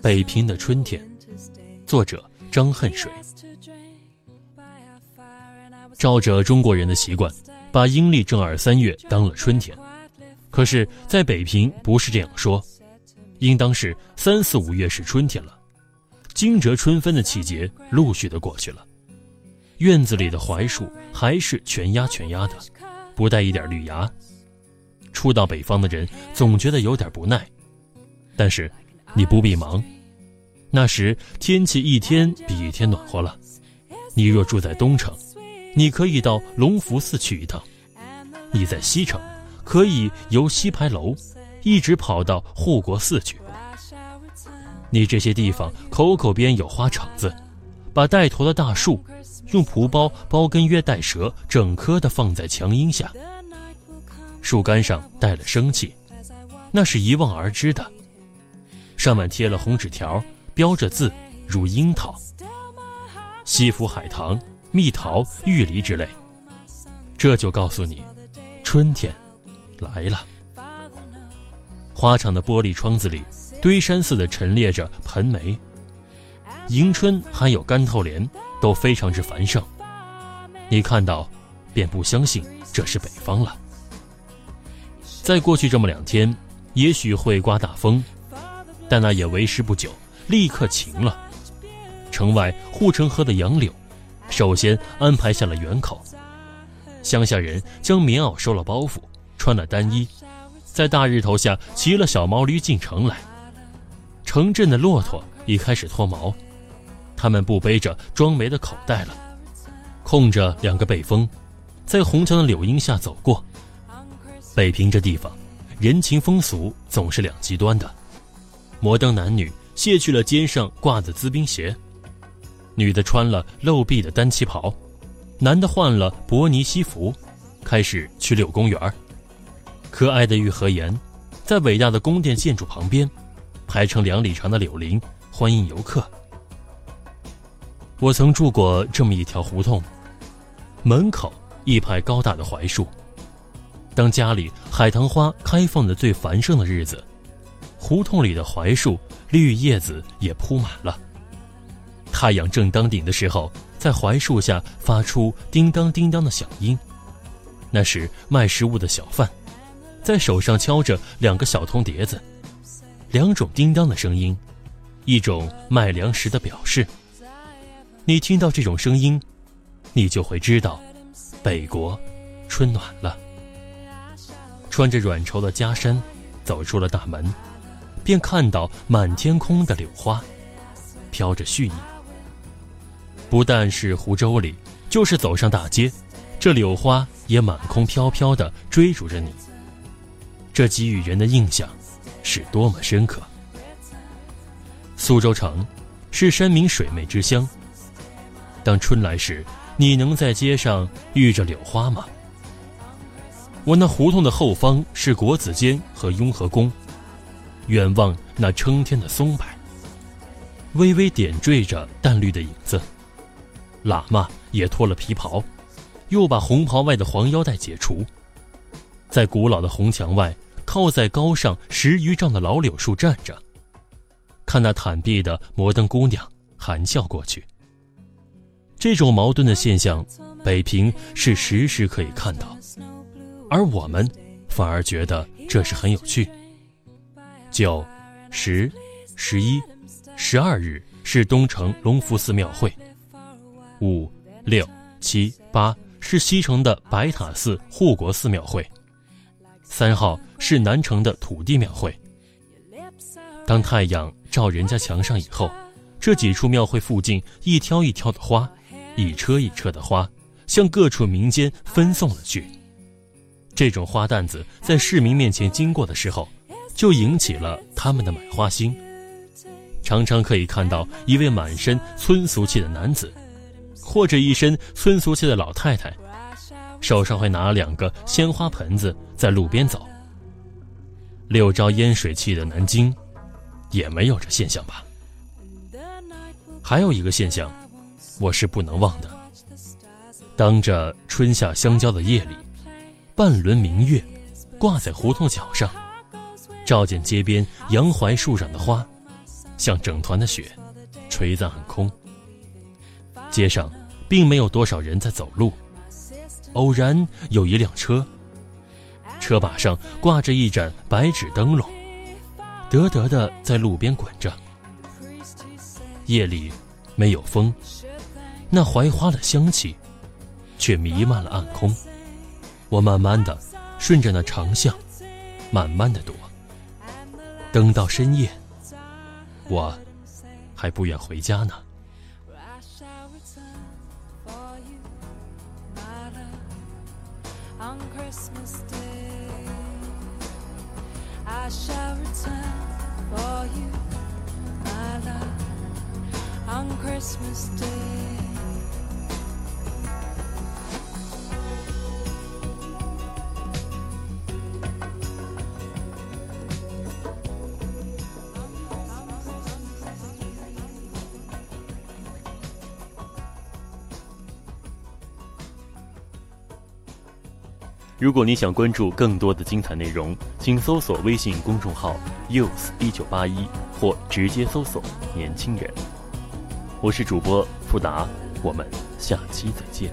北平的春天，作者张恨水。照着中国人的习惯，把阴历正二三月当了春天，可是，在北平不是这样说，应当是三四五月是春天了。惊蛰春分的季节陆续的过去了，院子里的槐树还是全压全压的，不带一点绿芽。初到北方的人总觉得有点不耐，但是你不必忙。那时天气一天比一天暖和了。你若住在东城，你可以到隆福寺去一趟；你在西城，可以由西牌楼一直跑到护国寺去。你这些地方口口边有花场子，把带头的大树用蒲包包根约带蛇，整棵的放在墙荫下。树干上带了生气，那是一望而知的。上面贴了红纸条，标着字，如樱桃、西府海棠、蜜桃、玉梨之类。这就告诉你，春天来了。花场的玻璃窗子里，堆山似的陈列着盆梅、迎春，还有干透莲，都非常之繁盛。你看到，便不相信这是北方了。在过去这么两天，也许会刮大风，但那也为时不久，立刻晴了。城外护城河的杨柳，首先安排下了园口。乡下人将棉袄收了包袱，穿了单衣，在大日头下骑了小毛驴进城来。城镇的骆驼已开始脱毛，他们不背着装煤的口袋了，空着两个背风，在红墙的柳荫下走过。北平这地方，人情风俗总是两极端的。摩登男女卸去了肩上挂的资兵鞋，女的穿了露臂的单旗袍，男的换了薄呢西服，开始去柳公园。可爱的玉和岩，在伟大的宫殿建筑旁边，排成两里长的柳林，欢迎游客。我曾住过这么一条胡同，门口一排高大的槐树。当家里海棠花开放的最繁盛的日子，胡同里的槐树绿叶子也铺满了。太阳正当顶的时候，在槐树下发出叮当叮当的响音，那是卖食物的小贩，在手上敲着两个小铜碟子。两种叮当的声音，一种卖粮食的表示。你听到这种声音，你就会知道，北国春暖了。穿着软绸的袈衫，走出了大门，便看到满天空的柳花，飘着絮意。不但是湖州里，就是走上大街，这柳花也满空飘飘的追逐着你。这给予人的印象，是多么深刻！苏州城，是山明水媚之乡。当春来时，你能在街上遇着柳花吗？我那胡同的后方是国子监和雍和宫，远望那撑天的松柏，微微点缀着淡绿的影子。喇嘛也脱了皮袍，又把红袍外的黄腰带解除，在古老的红墙外，靠在高上十余丈的老柳树站着，看那坦壁的摩登姑娘含笑过去。这种矛盾的现象，北平是时时可以看到。而我们反而觉得这是很有趣。九、十、十一、十二日是东城隆福寺庙会，五、六、七、八是西城的白塔寺护国寺庙会，三号是南城的土地庙会。当太阳照人家墙上以后，这几处庙会附近一挑一挑的花，一车一车的花向各处民间分送了去。这种花担子在市民面前经过的时候，就引起了他们的买花心。常常可以看到一位满身村俗气的男子，或者一身村俗气的老太太，手上会拿两个鲜花盆子在路边走。六朝烟水气的南京，也没有这现象吧？还有一个现象，我是不能忘的。当着春夏相交的夜里，半轮明月挂在胡同角上，照见街边杨槐树上的花。像整团的雪，垂在暗空。街上并没有多少人在走路，偶然有一辆车，车把上挂着一盏白纸灯笼，得得的在路边滚着。夜里没有风，那槐花的香气却弥漫了暗空。我慢慢的顺着那长巷，慢慢的踱，等到深夜。我还不愿回家呢。如果你想关注更多的精彩内容，请搜索微信公众号 “use 一九八一”或直接搜索“年轻人”。我是主播富达，我们下期再见。